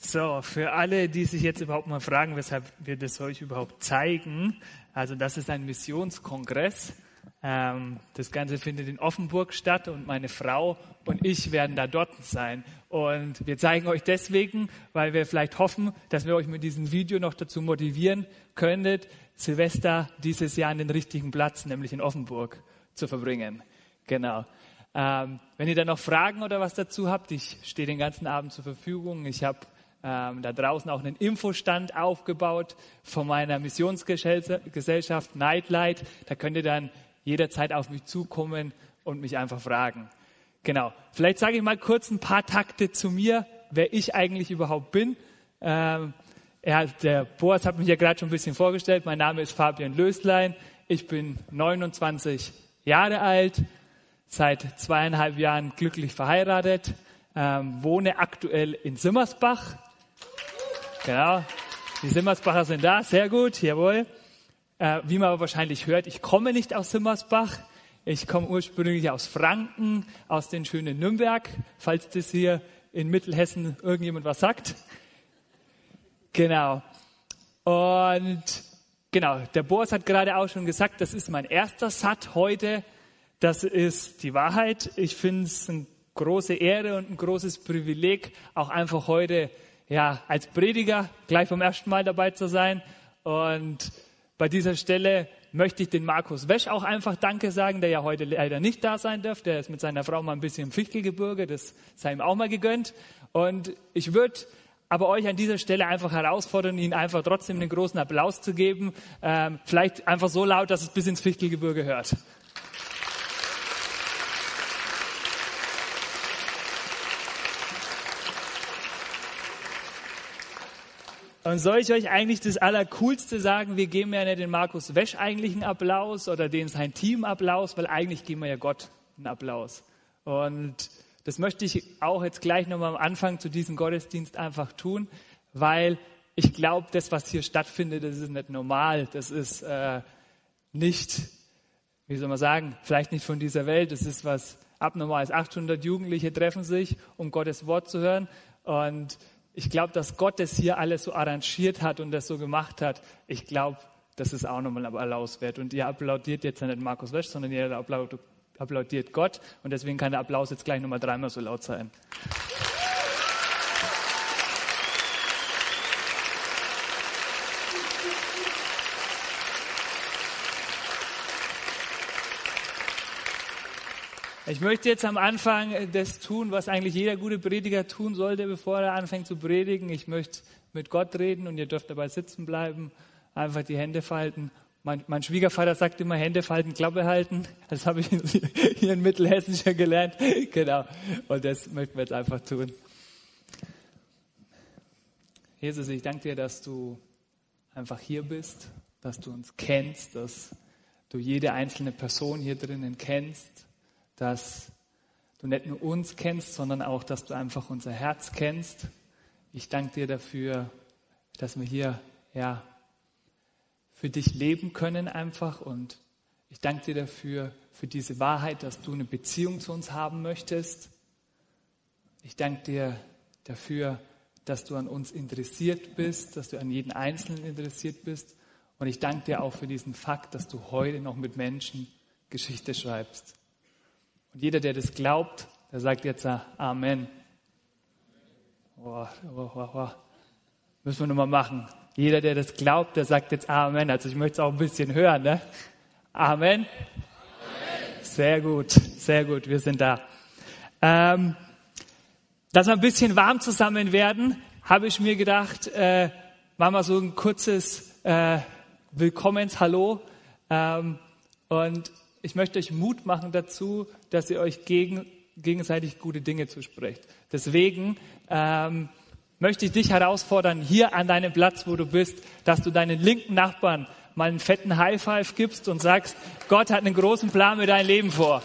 So, für alle, die sich jetzt überhaupt mal fragen, weshalb wir das euch überhaupt zeigen, also das ist ein Missionskongress. Ähm, das Ganze findet in Offenburg statt und meine Frau und ich werden da dort sein. Und wir zeigen euch deswegen, weil wir vielleicht hoffen, dass wir euch mit diesem Video noch dazu motivieren könntet, Silvester dieses Jahr an den richtigen Platz, nämlich in Offenburg, zu verbringen. Genau. Ähm, wenn ihr da noch Fragen oder was dazu habt, ich stehe den ganzen Abend zur Verfügung. Ich habe ähm, da draußen auch einen Infostand aufgebaut von meiner Missionsgesellschaft Nightlight. Da könnt ihr dann jederzeit auf mich zukommen und mich einfach fragen. Genau. Vielleicht sage ich mal kurz ein paar Takte zu mir, wer ich eigentlich überhaupt bin. Ähm, er, der Boas hat mich ja gerade schon ein bisschen vorgestellt. Mein Name ist Fabian Löslein. Ich bin 29 Jahre alt, seit zweieinhalb Jahren glücklich verheiratet, ähm, wohne aktuell in Simmersbach. Genau, die Simmersbacher sind da, sehr gut, jawohl. Äh, wie man aber wahrscheinlich hört, ich komme nicht aus Simmersbach. Ich komme ursprünglich aus Franken, aus den schönen Nürnberg, falls das hier in Mittelhessen irgendjemand was sagt. Genau. Und genau, der Boris hat gerade auch schon gesagt, das ist mein erster Sat heute. Das ist die Wahrheit. Ich finde es eine große Ehre und ein großes Privileg, auch einfach heute ja, als Prediger gleich vom ersten Mal dabei zu sein. Und bei dieser Stelle möchte ich den Markus Wesch auch einfach Danke sagen, der ja heute leider nicht da sein darf. Der ist mit seiner Frau mal ein bisschen im Fichtelgebirge, das sei ihm auch mal gegönnt. Und ich würde aber euch an dieser Stelle einfach herausfordern, ihnen einfach trotzdem einen großen Applaus zu geben. Ähm, vielleicht einfach so laut, dass es bis ins Fichtelgebirge hört. Und soll ich euch eigentlich das Allercoolste sagen? Wir geben ja nicht den Markus Wesch eigentlich einen Applaus oder den sein Team Applaus, weil eigentlich geben wir ja Gott einen Applaus. Und das möchte ich auch jetzt gleich nochmal am Anfang zu diesem Gottesdienst einfach tun, weil ich glaube, das, was hier stattfindet, das ist nicht normal. Das ist äh, nicht, wie soll man sagen, vielleicht nicht von dieser Welt. Das ist was Abnormales. 800 Jugendliche treffen sich, um Gottes Wort zu hören. Und ich glaube, dass Gott das hier alles so arrangiert hat und das so gemacht hat. Ich glaube, das ist auch nochmal Applaus wert. Und ihr applaudiert jetzt nicht Markus Wesch, sondern ihr applaudiert Gott. Und deswegen kann der Applaus jetzt gleich nochmal dreimal so laut sein. Ich möchte jetzt am Anfang das tun, was eigentlich jeder gute Prediger tun sollte, bevor er anfängt zu predigen. Ich möchte mit Gott reden und ihr dürft dabei sitzen bleiben, einfach die Hände falten. Mein, mein Schwiegervater sagt immer Hände falten, Klappe halten. Das habe ich hier in Mittelhessen schon gelernt. Genau. Und das möchten wir jetzt einfach tun. Jesus, ich danke dir, dass du einfach hier bist, dass du uns kennst, dass du jede einzelne Person hier drinnen kennst dass du nicht nur uns kennst, sondern auch, dass du einfach unser Herz kennst. Ich danke dir dafür, dass wir hier ja für dich leben können einfach und ich danke dir dafür für diese Wahrheit, dass du eine Beziehung zu uns haben möchtest. Ich danke dir dafür, dass du an uns interessiert bist, dass du an jeden Einzelnen interessiert bist. Und ich danke dir auch für diesen Fakt, dass du heute noch mit Menschen Geschichte schreibst. Und jeder, der das glaubt, der sagt jetzt Amen. Oh, oh, oh, oh. Müssen wir nochmal machen. Jeder, der das glaubt, der sagt jetzt Amen. Also ich möchte es auch ein bisschen hören. Ne? Amen. Amen. Sehr gut, sehr gut, wir sind da. Ähm, dass wir ein bisschen warm zusammen werden, habe ich mir gedacht, äh, machen wir so ein kurzes äh, Willkommens-Hallo. Ähm, und ich möchte euch Mut machen dazu, dass ihr euch gegen, gegenseitig gute Dinge zusprecht. Deswegen ähm, möchte ich dich herausfordern, hier an deinem Platz, wo du bist, dass du deinen linken Nachbarn mal einen fetten High Five gibst und sagst, Gott hat einen großen Plan mit deinem Leben vor.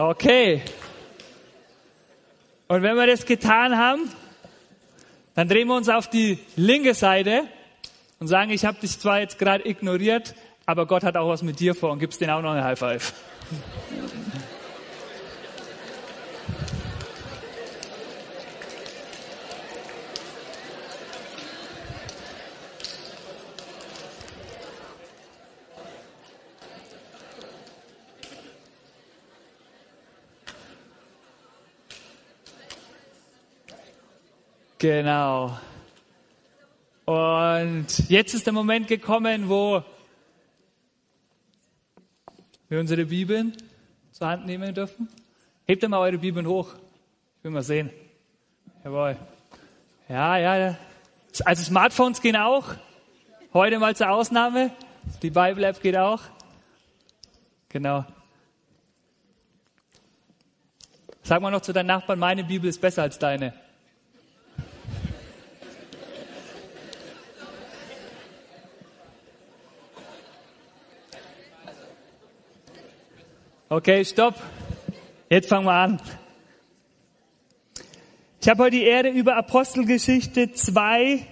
Okay. Und wenn wir das getan haben, dann drehen wir uns auf die linke Seite und sagen, ich habe dich zwar jetzt gerade ignoriert, aber Gott hat auch was mit dir vor und gibst denen auch noch eine High Five. Genau. Und jetzt ist der Moment gekommen, wo wir unsere Bibeln zur Hand nehmen dürfen. Hebt mal eure Bibeln hoch. Ich will mal sehen. Jawohl. Ja, ja. Also Smartphones gehen auch. Heute mal zur Ausnahme. Die Bible App geht auch. Genau. Sag mal noch zu deinen Nachbarn, meine Bibel ist besser als deine. Okay, stopp. Jetzt fangen wir an. Ich habe heute die Ehre, über Apostelgeschichte 2,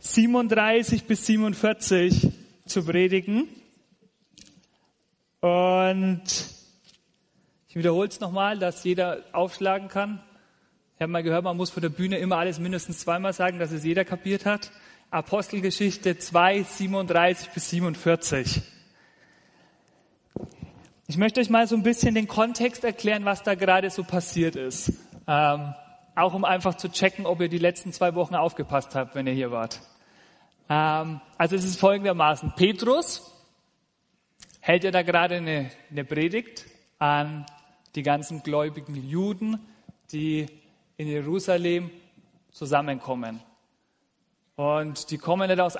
37 bis 47 zu predigen. Und ich wiederhole es nochmal, dass jeder aufschlagen kann. Ich habe mal gehört, man muss vor der Bühne immer alles mindestens zweimal sagen, dass es jeder kapiert hat. Apostelgeschichte 2, 37 bis 47. Ich möchte euch mal so ein bisschen den Kontext erklären, was da gerade so passiert ist. Ähm, auch um einfach zu checken, ob ihr die letzten zwei Wochen aufgepasst habt, wenn ihr hier wart. Ähm, also es ist folgendermaßen. Petrus hält ja da gerade eine, eine Predigt an die ganzen gläubigen Juden, die in Jerusalem zusammenkommen. Und die kommen nicht aus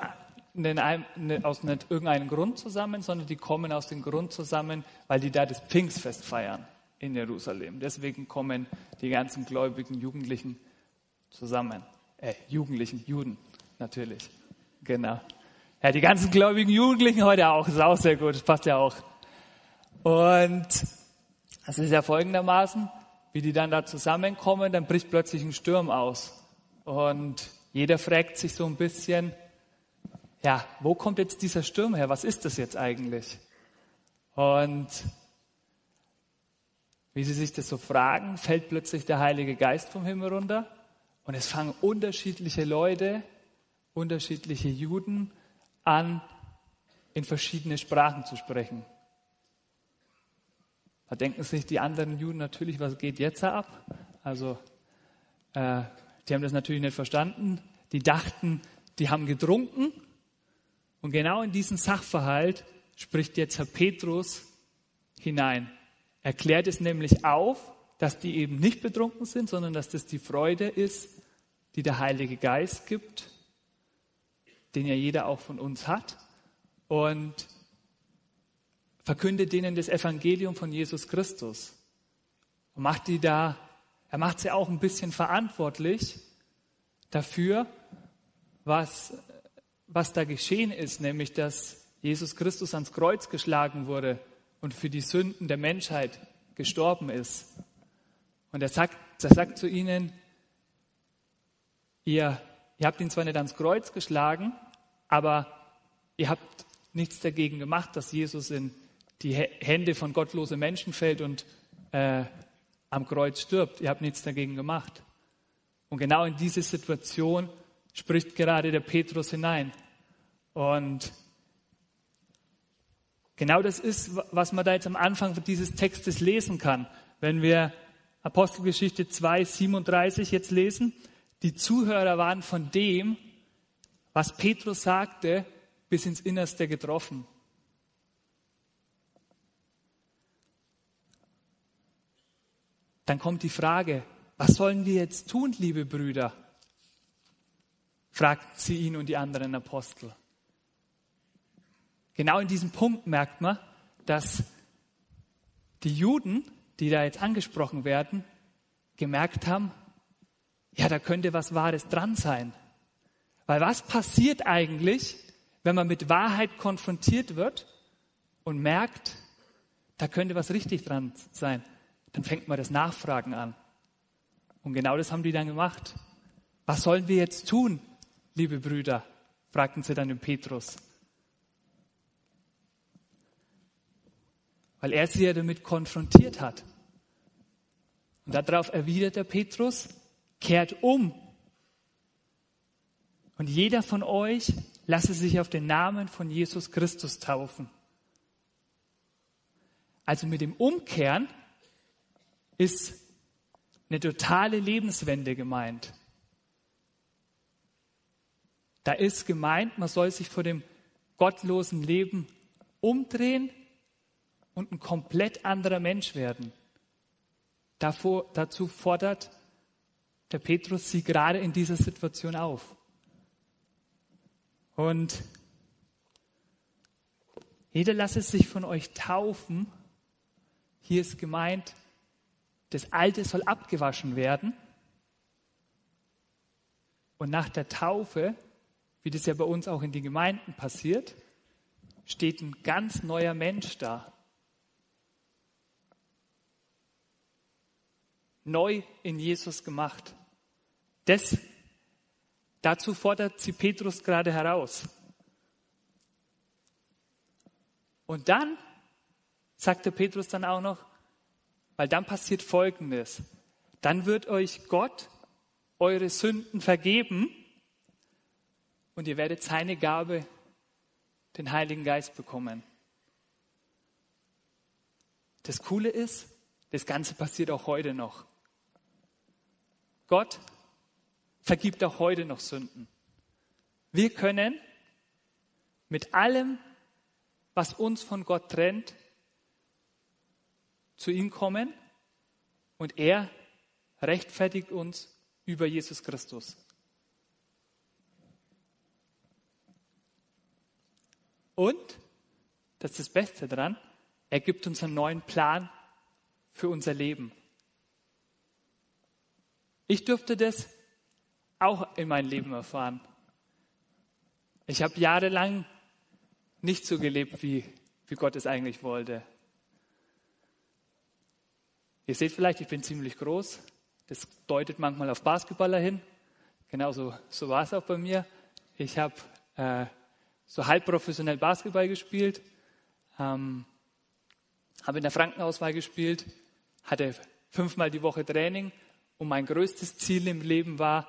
aus nicht irgendeinem Grund zusammen, sondern die kommen aus dem Grund zusammen, weil die da das Pfingstfest feiern in Jerusalem. Deswegen kommen die ganzen gläubigen Jugendlichen zusammen. Äh, Jugendlichen, Juden, natürlich. Genau. Ja, die ganzen gläubigen Jugendlichen heute auch. Ist auch sehr gut. Passt ja auch. Und es ist ja folgendermaßen, wie die dann da zusammenkommen, dann bricht plötzlich ein Sturm aus. Und jeder fragt sich so ein bisschen, ja, wo kommt jetzt dieser Sturm her? Was ist das jetzt eigentlich? Und wie sie sich das so fragen, fällt plötzlich der Heilige Geist vom Himmel runter und es fangen unterschiedliche Leute, unterschiedliche Juden an, in verschiedene Sprachen zu sprechen. Da denken sich die anderen Juden natürlich, was geht jetzt ab? Also, äh, die haben das natürlich nicht verstanden. Die dachten, die haben getrunken und genau in diesen Sachverhalt spricht jetzt Herr Petrus hinein. Er klärt es nämlich auf, dass die eben nicht betrunken sind, sondern dass das die Freude ist, die der Heilige Geist gibt, den ja jeder auch von uns hat. Und verkündet denen das Evangelium von Jesus Christus. Und macht die da, er macht sie auch ein bisschen verantwortlich dafür, was was da geschehen ist, nämlich dass Jesus Christus ans Kreuz geschlagen wurde und für die Sünden der Menschheit gestorben ist. Und er sagt, er sagt zu ihnen, ihr, ihr habt ihn zwar nicht ans Kreuz geschlagen, aber ihr habt nichts dagegen gemacht, dass Jesus in die Hände von gottlosen Menschen fällt und äh, am Kreuz stirbt. Ihr habt nichts dagegen gemacht. Und genau in diese Situation spricht gerade der Petrus hinein. Und genau das ist, was man da jetzt am Anfang dieses Textes lesen kann. Wenn wir Apostelgeschichte 2, 37 jetzt lesen, die Zuhörer waren von dem, was Petrus sagte, bis ins Innerste getroffen. Dann kommt die Frage, was sollen wir jetzt tun, liebe Brüder? Fragten sie ihn und die anderen Apostel. Genau in diesem Punkt merkt man, dass die Juden, die da jetzt angesprochen werden, gemerkt haben, ja, da könnte was Wahres dran sein. Weil was passiert eigentlich, wenn man mit Wahrheit konfrontiert wird und merkt, da könnte was richtig dran sein? Dann fängt man das Nachfragen an. Und genau das haben die dann gemacht. Was sollen wir jetzt tun, liebe Brüder? fragten sie dann den Petrus. Weil er sie ja damit konfrontiert hat. Und darauf erwidert der Petrus, kehrt um. Und jeder von euch lasse sich auf den Namen von Jesus Christus taufen. Also mit dem Umkehren ist eine totale Lebenswende gemeint. Da ist gemeint, man soll sich vor dem gottlosen Leben umdrehen und ein komplett anderer Mensch werden. Davor, dazu fordert der Petrus sie gerade in dieser Situation auf. Und jeder lasse sich von euch taufen. Hier ist gemeint, das Alte soll abgewaschen werden. Und nach der Taufe, wie das ja bei uns auch in den Gemeinden passiert, steht ein ganz neuer Mensch da. Neu in Jesus gemacht. Das, dazu fordert sie Petrus gerade heraus. Und dann sagte Petrus dann auch noch, weil dann passiert Folgendes. Dann wird euch Gott eure Sünden vergeben und ihr werdet seine Gabe, den Heiligen Geist, bekommen. Das Coole ist, das Ganze passiert auch heute noch. Gott vergibt auch heute noch Sünden. Wir können mit allem, was uns von Gott trennt, zu ihm kommen und er rechtfertigt uns über Jesus Christus. Und, das ist das Beste daran, er gibt uns einen neuen Plan für unser Leben. Ich durfte das auch in meinem Leben erfahren. Ich habe jahrelang nicht so gelebt, wie, wie Gott es eigentlich wollte. Ihr seht vielleicht, ich bin ziemlich groß. Das deutet manchmal auf Basketballer hin. Genauso so war es auch bei mir. Ich habe äh, so halb professionell Basketball gespielt, ähm, habe in der Frankenauswahl gespielt, hatte fünfmal die Woche Training und mein größtes Ziel im Leben war,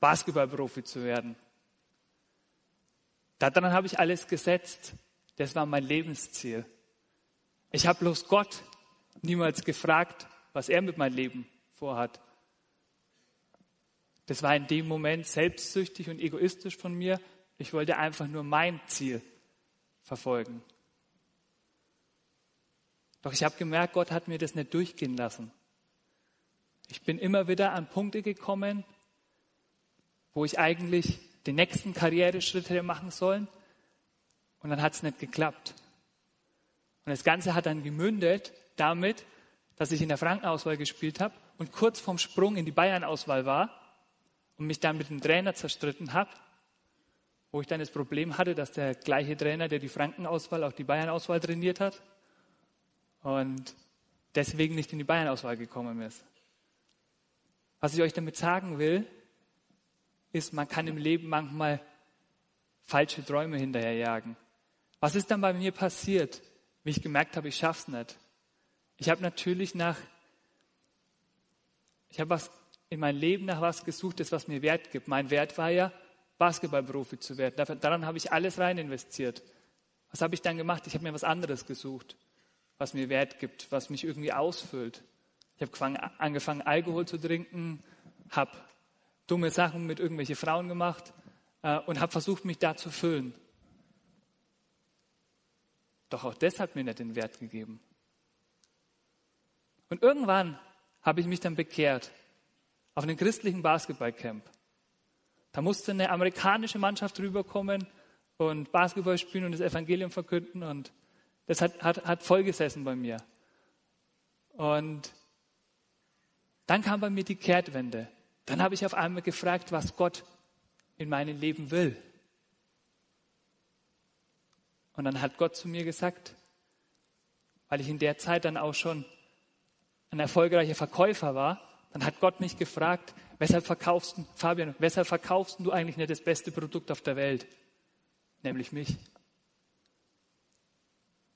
Basketballprofi zu werden. Daran habe ich alles gesetzt. Das war mein Lebensziel. Ich habe bloß Gott niemals gefragt, was er mit meinem Leben vorhat. Das war in dem Moment selbstsüchtig und egoistisch von mir. Ich wollte einfach nur mein Ziel verfolgen. Doch ich habe gemerkt, Gott hat mir das nicht durchgehen lassen. Ich bin immer wieder an Punkte gekommen, wo ich eigentlich den nächsten Karriereschritt hätte machen sollen. Und dann hat es nicht geklappt. Und das Ganze hat dann gemündet damit, dass ich in der Frankenauswahl gespielt habe und kurz vorm Sprung in die Bayern-Auswahl war und mich dann mit dem Trainer zerstritten habe, wo ich dann das Problem hatte, dass der gleiche Trainer, der die Frankenauswahl, auch die Bayern-Auswahl trainiert hat und deswegen nicht in die Bayern-Auswahl gekommen ist. Was ich euch damit sagen will, ist, man kann im Leben manchmal falsche Träume hinterherjagen. Was ist dann bei mir passiert, wie ich gemerkt habe, ich schaff's nicht? Ich habe natürlich nach, ich habe was in meinem Leben nach was gesucht, das was mir Wert gibt. Mein Wert war ja, Basketballprofi zu werden. Daran habe ich alles rein investiert. Was habe ich dann gemacht? Ich habe mir was anderes gesucht, was mir Wert gibt, was mich irgendwie ausfüllt. Ich habe angefangen, Alkohol zu trinken, habe dumme Sachen mit irgendwelchen Frauen gemacht äh, und habe versucht, mich da zu füllen. Doch auch das hat mir nicht den Wert gegeben. Und irgendwann habe ich mich dann bekehrt auf einem christlichen Basketballcamp. Da musste eine amerikanische Mannschaft rüberkommen und Basketball spielen und das Evangelium verkünden und das hat, hat, hat vollgesessen bei mir. Und dann kam bei mir die Kehrtwende. Dann habe ich auf einmal gefragt, was Gott in meinem Leben will. Und dann hat Gott zu mir gesagt, weil ich in der Zeit dann auch schon ein erfolgreicher Verkäufer war, dann hat Gott mich gefragt, weshalb verkaufst du, Fabian, weshalb verkaufst du eigentlich nicht das beste Produkt auf der Welt? Nämlich mich.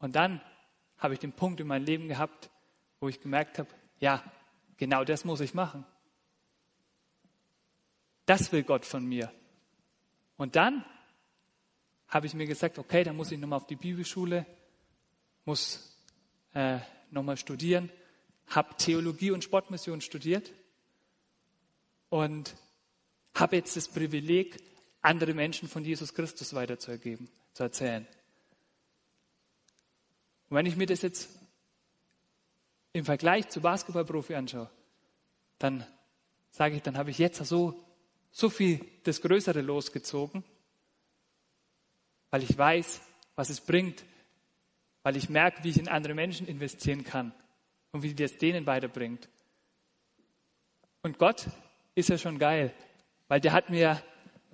Und dann habe ich den Punkt in meinem Leben gehabt, wo ich gemerkt habe, ja, genau das muss ich machen. Das will Gott von mir. Und dann habe ich mir gesagt, okay, dann muss ich nochmal auf die Bibelschule, muss äh, nochmal studieren, habe Theologie und Sportmission studiert und habe jetzt das Privileg, andere Menschen von Jesus Christus weiterzuergeben, zu erzählen. Und wenn ich mir das jetzt im Vergleich zu Basketballprofi anschaue, dann sage ich, dann habe ich jetzt so, so viel das Größere losgezogen, weil ich weiß, was es bringt, weil ich merke, wie ich in andere Menschen investieren kann und wie das denen weiterbringt. Und Gott ist ja schon geil, weil der hat mir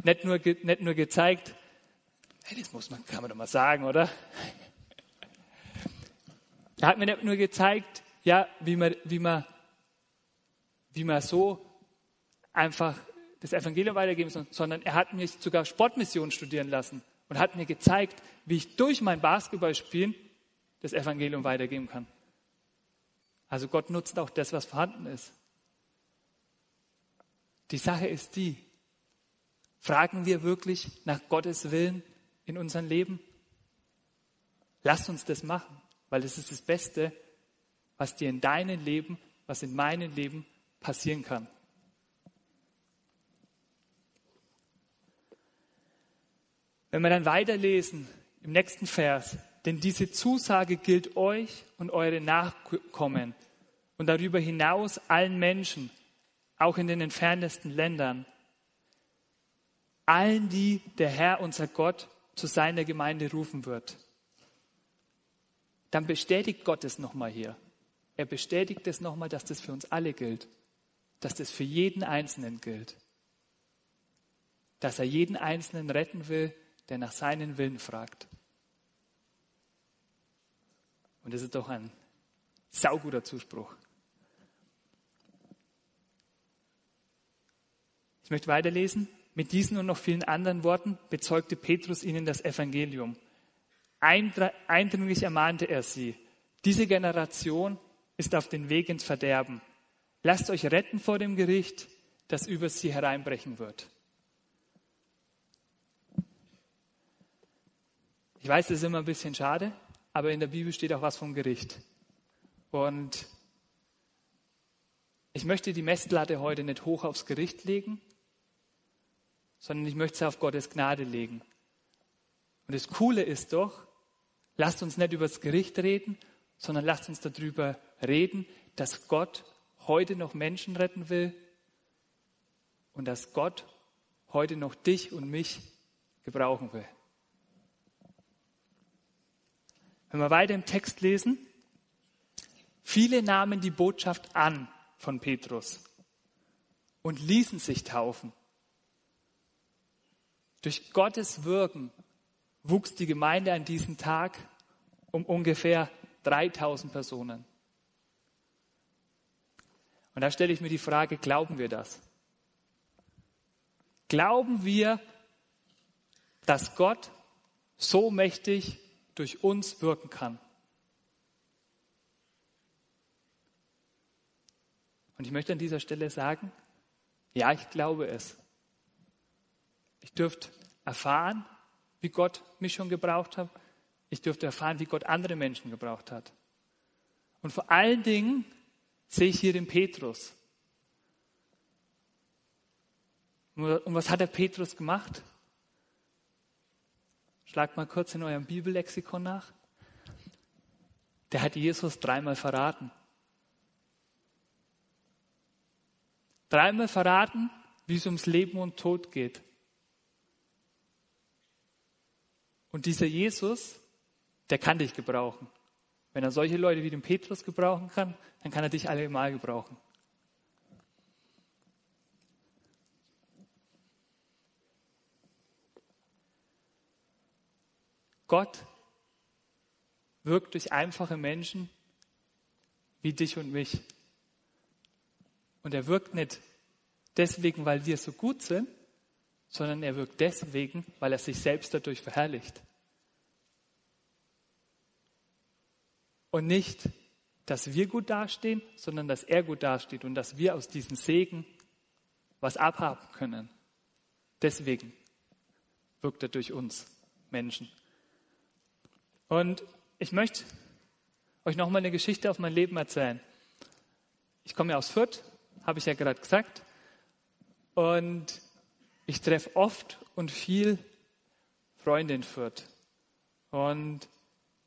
nicht nur, nicht nur gezeigt, hey, das muss man, kann man doch mal sagen, oder? Er hat mir nicht nur gezeigt, ja, wie man, wie man, wie man so einfach das Evangelium weitergeben soll, sondern er hat mich sogar Sportmission studieren lassen und hat mir gezeigt, wie ich durch mein Basketballspielen das Evangelium weitergeben kann. Also Gott nutzt auch das, was vorhanden ist. Die Sache ist die, fragen wir wirklich nach Gottes Willen in unserem Leben? Lasst uns das machen, weil es ist das Beste, was dir in deinem Leben, was in meinem Leben passieren kann. Wenn wir dann weiterlesen im nächsten Vers, denn diese Zusage gilt euch und eure Nachkommen und darüber hinaus allen Menschen, auch in den entferntesten Ländern, allen, die der Herr, unser Gott, zu seiner Gemeinde rufen wird. Dann bestätigt Gott es nochmal hier. Er bestätigt es nochmal, dass das für uns alle gilt, dass das für jeden Einzelnen gilt, dass er jeden Einzelnen retten will, der nach seinen Willen fragt. Und das ist doch ein sauguter Zuspruch. Ich möchte weiterlesen. Mit diesen und noch vielen anderen Worten bezeugte Petrus ihnen das Evangelium. Eindringlich ermahnte er sie. Diese Generation ist auf dem Weg ins Verderben. Lasst euch retten vor dem Gericht, das über sie hereinbrechen wird. Ich weiß, das ist immer ein bisschen schade, aber in der Bibel steht auch was vom Gericht. Und ich möchte die Messlatte heute nicht hoch aufs Gericht legen, sondern ich möchte sie auf Gottes Gnade legen. Und das Coole ist doch, lasst uns nicht über das Gericht reden, sondern lasst uns darüber reden, dass Gott heute noch Menschen retten will und dass Gott heute noch dich und mich gebrauchen will. Wenn wir weiter im Text lesen, viele nahmen die Botschaft an von Petrus und ließen sich taufen. Durch Gottes Wirken wuchs die Gemeinde an diesem Tag um ungefähr 3000 Personen. Und da stelle ich mir die Frage, glauben wir das? Glauben wir, dass Gott so mächtig durch uns wirken kann. Und ich möchte an dieser Stelle sagen, ja, ich glaube es. Ich dürfte erfahren, wie Gott mich schon gebraucht hat. Ich dürfte erfahren, wie Gott andere Menschen gebraucht hat. Und vor allen Dingen sehe ich hier den Petrus. Und was hat der Petrus gemacht? Schlagt mal kurz in eurem Bibellexikon nach. Der hat Jesus dreimal verraten. Dreimal verraten, wie es ums Leben und Tod geht. Und dieser Jesus, der kann dich gebrauchen. Wenn er solche Leute wie den Petrus gebrauchen kann, dann kann er dich allemal gebrauchen. Gott wirkt durch einfache Menschen wie dich und mich. Und er wirkt nicht deswegen, weil wir so gut sind, sondern er wirkt deswegen, weil er sich selbst dadurch verherrlicht. Und nicht, dass wir gut dastehen, sondern dass er gut dasteht und dass wir aus diesem Segen was abhaben können. Deswegen wirkt er durch uns Menschen. Und ich möchte euch nochmal eine Geschichte aus meinem Leben erzählen. Ich komme ja aus Fürth, habe ich ja gerade gesagt. Und ich treffe oft und viel Freunde in Fürth. Und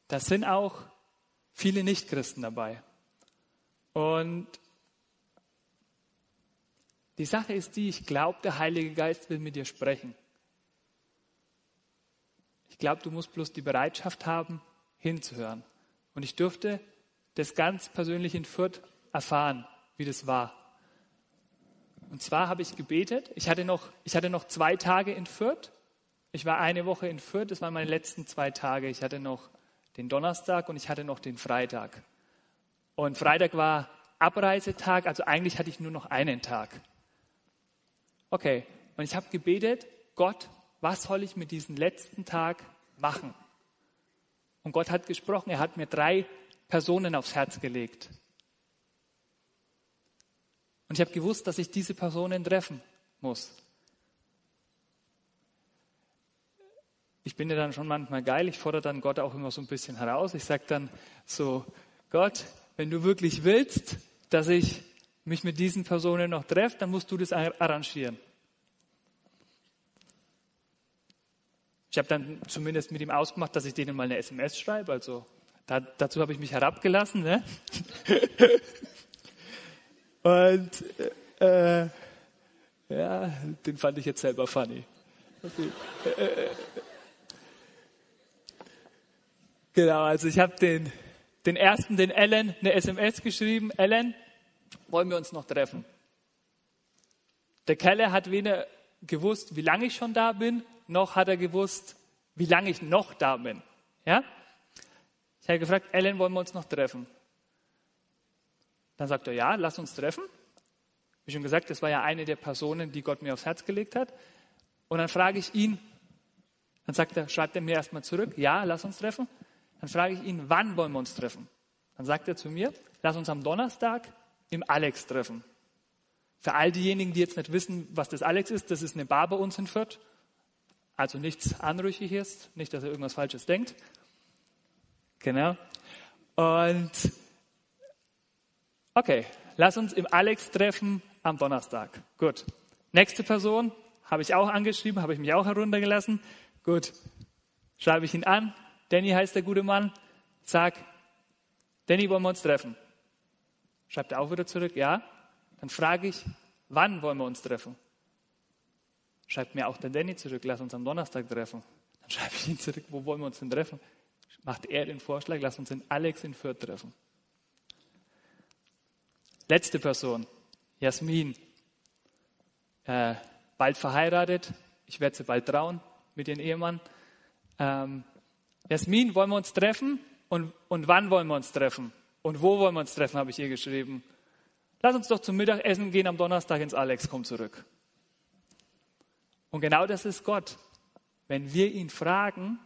da sind auch viele Nichtchristen dabei. Und die Sache ist die, ich glaube, der Heilige Geist will mit dir sprechen. Ich glaube, du musst bloß die Bereitschaft haben, hinzuhören. Und ich durfte das ganz persönlich in Fürth erfahren, wie das war. Und zwar habe ich gebetet. Ich hatte noch, ich hatte noch zwei Tage in Fürth. Ich war eine Woche in Fürth. Das waren meine letzten zwei Tage. Ich hatte noch den Donnerstag und ich hatte noch den Freitag. Und Freitag war Abreisetag, also eigentlich hatte ich nur noch einen Tag. Okay, und ich habe gebetet, Gott, was soll ich mit diesem letzten Tag machen? Und Gott hat gesprochen, er hat mir drei Personen aufs Herz gelegt. Und ich habe gewusst, dass ich diese Personen treffen muss. Ich bin ja dann schon manchmal geil, ich fordere dann Gott auch immer so ein bisschen heraus. Ich sage dann so, Gott, wenn du wirklich willst, dass ich mich mit diesen Personen noch treffe, dann musst du das arrangieren. Ich habe dann zumindest mit ihm ausgemacht, dass ich denen mal eine SMS schreibe. Also da, dazu habe ich mich herabgelassen. Ne? Und äh, ja, den fand ich jetzt selber funny. Genau, also ich habe den, den ersten, den Ellen, eine SMS geschrieben. Ellen, wollen wir uns noch treffen? Der Keller hat weder gewusst, wie lange ich schon da bin, noch hat er gewusst, wie lange ich noch da bin. Ja? Ich habe gefragt, Ellen, wollen wir uns noch treffen? Dann sagt er, ja, lass uns treffen. Wie schon gesagt, das war ja eine der Personen, die Gott mir aufs Herz gelegt hat. Und dann frage ich ihn, dann sagt er, schreibt er mir erstmal zurück, ja, lass uns treffen. Dann frage ich ihn, wann wollen wir uns treffen? Dann sagt er zu mir, lass uns am Donnerstag im Alex treffen. Für all diejenigen, die jetzt nicht wissen, was das Alex ist, das ist eine Bar bei uns in Fürth. Also nichts Anrüchiges, nicht, dass er irgendwas Falsches denkt. Genau. Und okay, lass uns im Alex treffen am Donnerstag. Gut. Nächste Person habe ich auch angeschrieben, habe ich mich auch heruntergelassen. Gut. Schreibe ich ihn an. Danny heißt der gute Mann. Sag, Danny, wollen wir uns treffen? Schreibt er auch wieder zurück, ja. Dann frage ich, wann wollen wir uns treffen? Schreibt mir auch der Danny zurück, lass uns am Donnerstag treffen. Dann schreibe ich ihn zurück, wo wollen wir uns denn treffen? Macht er den Vorschlag, lass uns in Alex in Fürth treffen. Letzte Person, Jasmin. Äh, bald verheiratet, ich werde sie bald trauen mit ihrem Ehemann. Ähm, Jasmin, wollen wir uns treffen? Und, und wann wollen wir uns treffen? Und wo wollen wir uns treffen, habe ich ihr geschrieben. Lass uns doch zum Mittagessen gehen am Donnerstag ins Alex, komm zurück. Und genau das ist Gott. Wenn wir ihn fragen,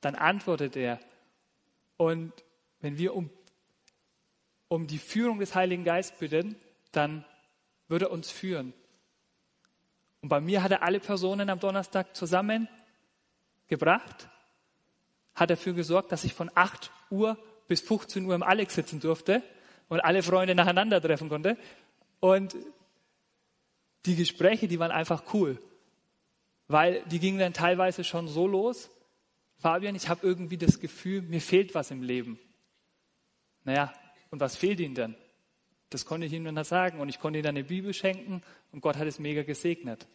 dann antwortet er. Und wenn wir um, um die Führung des Heiligen Geistes bitten, dann wird er uns führen. Und bei mir hat er alle Personen am Donnerstag zusammengebracht, hat dafür gesorgt, dass ich von 8 Uhr bis 15 Uhr im Alex sitzen durfte und alle Freunde nacheinander treffen konnte. Und die Gespräche, die waren einfach cool, weil die gingen dann teilweise schon so los. Fabian, ich habe irgendwie das Gefühl, mir fehlt was im Leben. Naja, und was fehlt Ihnen denn? Das konnte ich ihm dann sagen und ich konnte ihm dann eine Bibel schenken und Gott hat es mega gesegnet.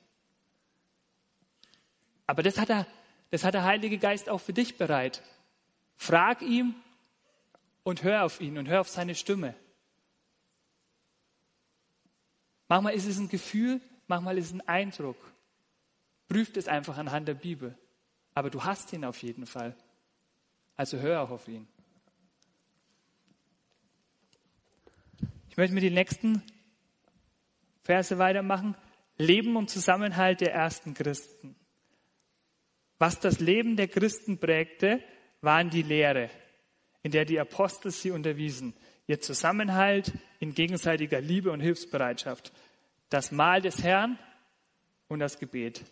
Aber das hat, er, das hat der Heilige Geist auch für dich bereit. Frag ihm und hör auf ihn und hör auf seine Stimme. Manchmal ist es ein Gefühl, manchmal ist es ein Eindruck. Prüft es einfach anhand der Bibel. Aber du hast ihn auf jeden Fall. Also hör auch auf ihn. Ich möchte mir die nächsten Verse weitermachen. Leben und Zusammenhalt der ersten Christen. Was das Leben der Christen prägte, waren die Lehre, in der die Apostel sie unterwiesen, ihr Zusammenhalt in gegenseitiger Liebe und Hilfsbereitschaft, das Mahl des Herrn und das Gebet.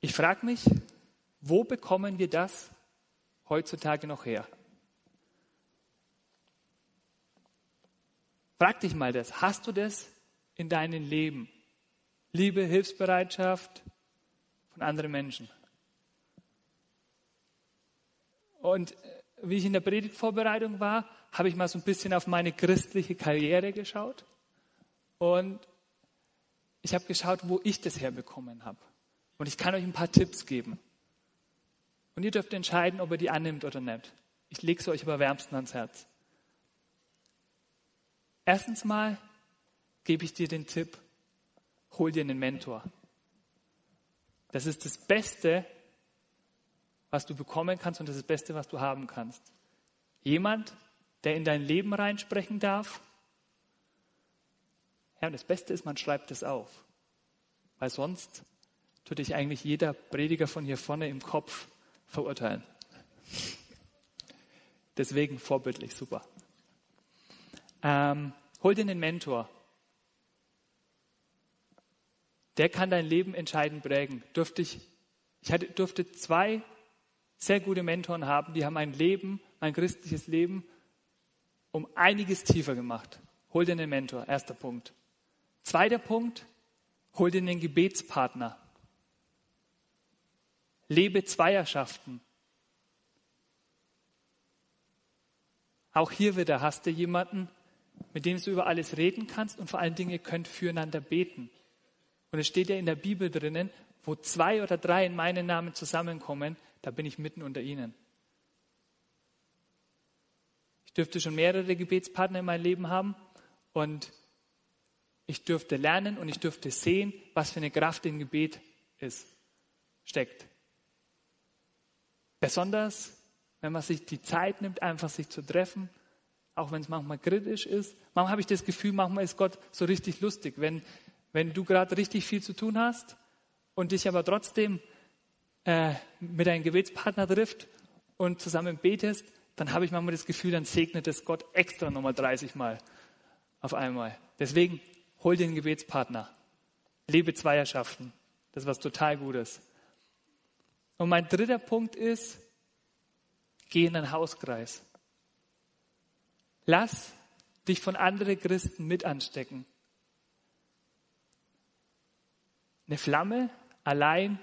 Ich frage mich, wo bekommen wir das heutzutage noch her? Frag dich mal das. Hast du das in deinem Leben? Liebe, Hilfsbereitschaft von anderen Menschen. Und äh, wie ich in der Predigtvorbereitung war, habe ich mal so ein bisschen auf meine christliche Karriere geschaut. Und ich habe geschaut, wo ich das herbekommen habe. Und ich kann euch ein paar Tipps geben. Und ihr dürft entscheiden, ob ihr die annimmt oder nicht. Ich lege es euch aber wärmsten ans Herz. Erstens mal gebe ich dir den Tipp, hol dir einen Mentor. Das ist das Beste, was du bekommen kannst und das ist das Beste, was du haben kannst. Jemand, der in dein Leben reinsprechen darf. Ja, und das Beste ist, man schreibt es auf. Weil sonst tut dich eigentlich jeder Prediger von hier vorne im Kopf verurteilen. Deswegen vorbildlich, super. Ähm, hol dir einen Mentor. Der kann dein Leben entscheidend prägen. Durfte ich, ich hatte, durfte zwei sehr gute Mentoren haben, die haben mein Leben, mein christliches Leben um einiges tiefer gemacht. Hol dir einen Mentor, erster Punkt. Zweiter Punkt, hol dir einen Gebetspartner. Lebe Zweierschaften. Auch hier wieder hast du jemanden, mit dem du über alles reden kannst und vor allen Dingen ihr könnt füreinander beten. Und es steht ja in der Bibel drinnen, wo zwei oder drei in meinen Namen zusammenkommen, da bin ich mitten unter ihnen. Ich dürfte schon mehrere Gebetspartner in meinem Leben haben und ich dürfte lernen und ich dürfte sehen, was für eine Kraft im Gebet ist, steckt. Besonders, wenn man sich die Zeit nimmt, einfach sich zu treffen, auch wenn es manchmal kritisch ist. Manchmal habe ich das Gefühl, manchmal ist Gott so richtig lustig, wenn, wenn du gerade richtig viel zu tun hast und dich aber trotzdem äh, mit deinem Gebetspartner trifft und zusammen betest, dann habe ich manchmal das Gefühl, dann segnet es Gott extra nochmal 30 Mal auf einmal. Deswegen hol dir einen Gebetspartner. Lebe Zweierschaften. Das ist was total Gutes. Und mein dritter Punkt ist, geh in einen Hauskreis. Lass dich von anderen Christen mit anstecken. Eine Flamme allein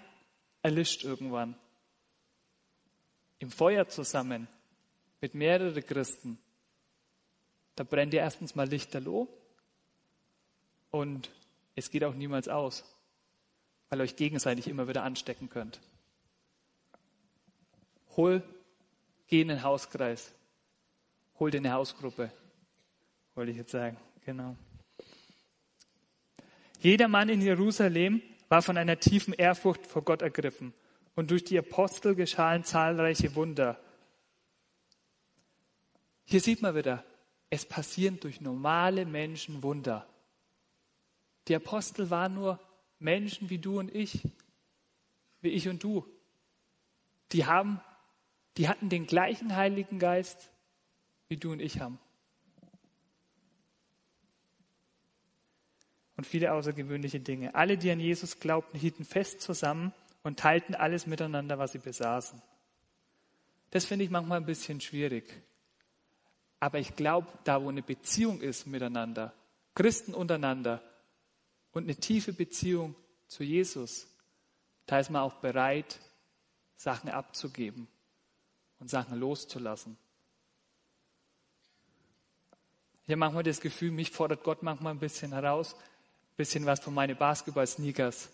erlischt irgendwann. Im Feuer zusammen mit mehreren Christen, da brennt ihr erstens mal lichterloh und es geht auch niemals aus, weil ihr euch gegenseitig immer wieder anstecken könnt. Hol, geh in den Hauskreis, hol dir eine Hausgruppe, wollte ich jetzt sagen, genau. Jeder Mann in Jerusalem war von einer tiefen Ehrfurcht vor Gott ergriffen und durch die Apostel geschahen zahlreiche Wunder. Hier sieht man wieder, es passieren durch normale Menschen Wunder. Die Apostel waren nur Menschen wie du und ich, wie ich und du. Die haben, die hatten den gleichen Heiligen Geist, wie du und ich haben. Und viele außergewöhnliche Dinge. Alle, die an Jesus glaubten, hielten fest zusammen und teilten alles miteinander, was sie besaßen. Das finde ich manchmal ein bisschen schwierig. Aber ich glaube, da wo eine Beziehung ist miteinander, Christen untereinander und eine tiefe Beziehung zu Jesus, da ist man auch bereit, Sachen abzugeben und Sachen loszulassen. Ich habe manchmal das Gefühl, mich fordert Gott manchmal ein bisschen heraus, bisschen was von meinen Basketball-Sneakers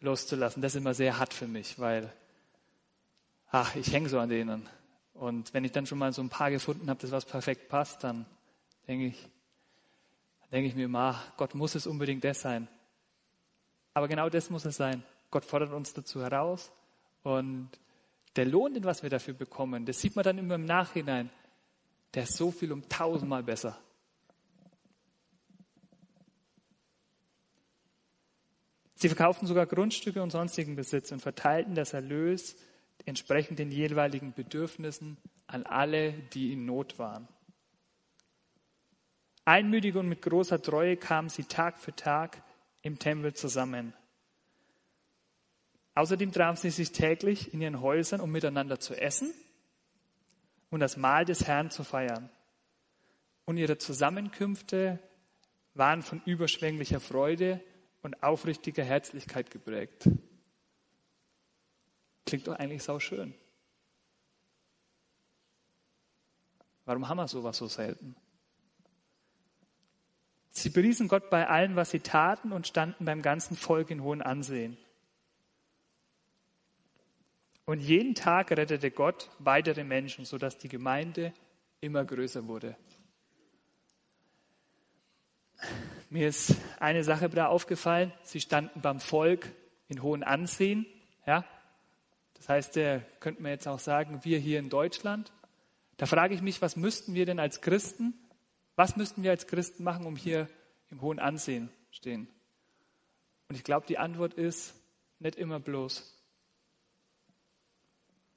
loszulassen. Das ist immer sehr hart für mich, weil ach, ich hänge so an denen. Und wenn ich dann schon mal so ein paar gefunden habe, das was perfekt passt, dann denke ich, denke ich mir immer, Gott muss es unbedingt das sein. Aber genau das muss es sein. Gott fordert uns dazu heraus und der Lohn, den was wir dafür bekommen, das sieht man dann immer im Nachhinein, der ist so viel um tausendmal besser Sie verkauften sogar Grundstücke und sonstigen Besitz und verteilten das Erlös entsprechend den jeweiligen Bedürfnissen an alle, die in Not waren. Einmütig und mit großer Treue kamen sie Tag für Tag im Tempel zusammen. Außerdem trafen sie sich täglich in ihren Häusern, um miteinander zu essen und das Mahl des Herrn zu feiern. Und ihre Zusammenkünfte waren von überschwänglicher Freude und aufrichtiger Herzlichkeit geprägt. Klingt doch eigentlich sau schön. Warum haben wir sowas so selten? Sie priesen Gott bei allem, was sie taten und standen beim ganzen Volk in hohem Ansehen. Und jeden Tag rettete Gott weitere Menschen, sodass die Gemeinde immer größer wurde. Mir ist eine Sache da aufgefallen. Sie standen beim Volk in hohem Ansehen. Ja? Das heißt, der könnte man jetzt auch sagen, wir hier in Deutschland. Da frage ich mich, was müssten wir denn als Christen, was müssten wir als Christen machen, um hier im hohen Ansehen stehen? Und ich glaube, die Antwort ist nicht immer bloß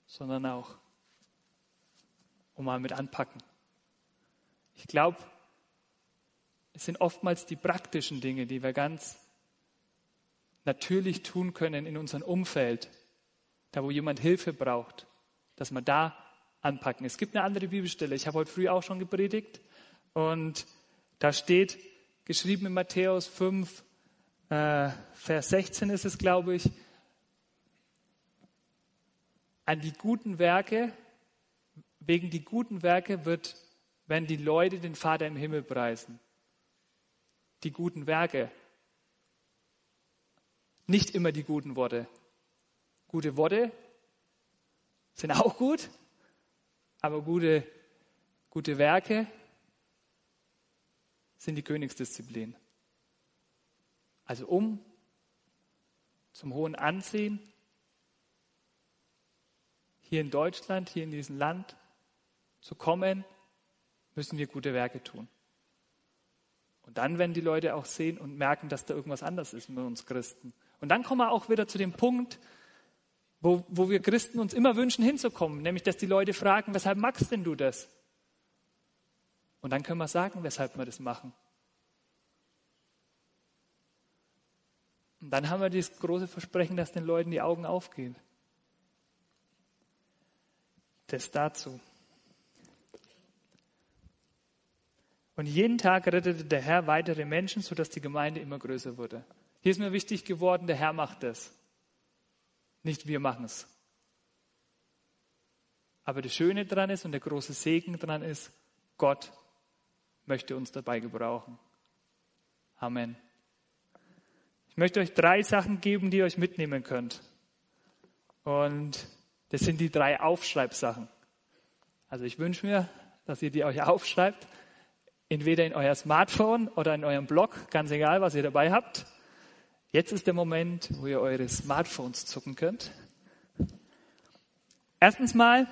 sondern auch um mal mit anpacken. Ich glaube, es sind oftmals die praktischen Dinge, die wir ganz natürlich tun können in unserem Umfeld, da wo jemand Hilfe braucht, dass wir da anpacken. Es gibt eine andere Bibelstelle, ich habe heute früh auch schon gepredigt und da steht, geschrieben in Matthäus 5, äh, Vers 16 ist es, glaube ich, an die guten Werke, wegen die guten Werke wird, wenn die Leute den Vater im Himmel preisen. Die guten Werke. Nicht immer die guten Worte. Gute Worte sind auch gut, aber gute, gute Werke sind die Königsdisziplin. Also um zum hohen Ansehen hier in Deutschland, hier in diesem Land zu kommen, müssen wir gute Werke tun. Und dann werden die Leute auch sehen und merken, dass da irgendwas anders ist mit uns Christen. Und dann kommen wir auch wieder zu dem Punkt, wo, wo wir Christen uns immer wünschen hinzukommen, nämlich dass die Leute fragen, weshalb magst denn du das? Und dann können wir sagen, weshalb wir das machen. Und dann haben wir dieses große Versprechen, dass den Leuten die Augen aufgehen. Das dazu. Und jeden Tag rettete der Herr weitere Menschen, sodass die Gemeinde immer größer wurde. Hier ist mir wichtig geworden, der Herr macht es. Nicht wir machen es. Aber das Schöne daran ist und der große Segen daran ist, Gott möchte uns dabei gebrauchen. Amen. Ich möchte euch drei Sachen geben, die ihr euch mitnehmen könnt. Und das sind die drei Aufschreibsachen. Also ich wünsche mir, dass ihr die euch aufschreibt, entweder in euer Smartphone oder in eurem Blog, ganz egal, was ihr dabei habt. Jetzt ist der Moment, wo ihr eure Smartphones zucken könnt. Erstens mal,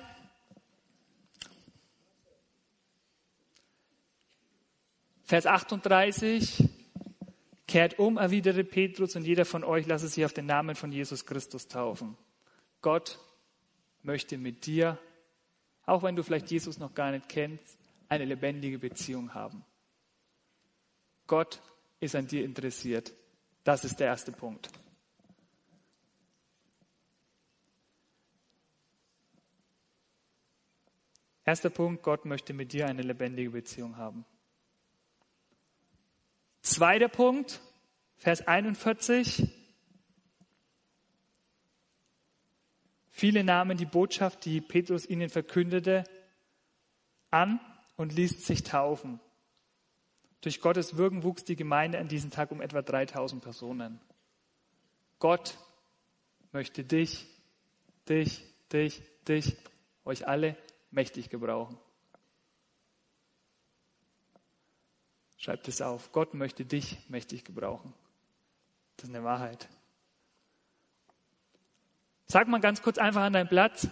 Vers 38, kehrt um, erwiderte Petrus, und jeder von euch lasse sich auf den Namen von Jesus Christus taufen. Gott möchte mit dir, auch wenn du vielleicht Jesus noch gar nicht kennst, eine lebendige Beziehung haben. Gott ist an dir interessiert. Das ist der erste Punkt. Erster Punkt, Gott möchte mit dir eine lebendige Beziehung haben. Zweiter Punkt, Vers 41, Viele nahmen die Botschaft, die Petrus ihnen verkündete, an und ließen sich taufen. Durch Gottes Wirken wuchs die Gemeinde an diesem Tag um etwa 3000 Personen. Gott möchte dich, dich, dich, dich, euch alle mächtig gebrauchen. Schreibt es auf. Gott möchte dich mächtig gebrauchen. Das ist eine Wahrheit. Sag mal ganz kurz einfach an deinen Platz,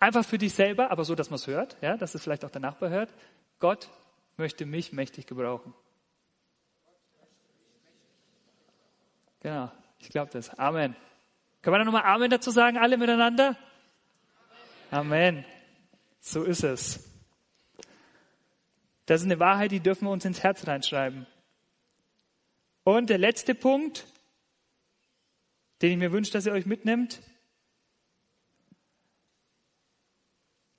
einfach für dich selber, aber so, dass man es hört, ja, dass es vielleicht auch der Nachbar hört. Gott möchte mich mächtig gebrauchen. Genau. Ich glaube das. Amen. Können wir da nochmal Amen dazu sagen, alle miteinander? Amen. So ist es. Das ist eine Wahrheit, die dürfen wir uns ins Herz reinschreiben. Und der letzte Punkt, den ich mir wünsche, dass ihr euch mitnimmt.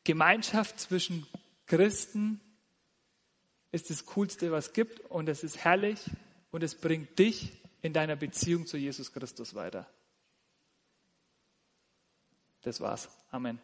Gemeinschaft zwischen Christen ist das Coolste, was es gibt und es ist herrlich und es bringt dich in deiner Beziehung zu Jesus Christus weiter. Das war's. Amen.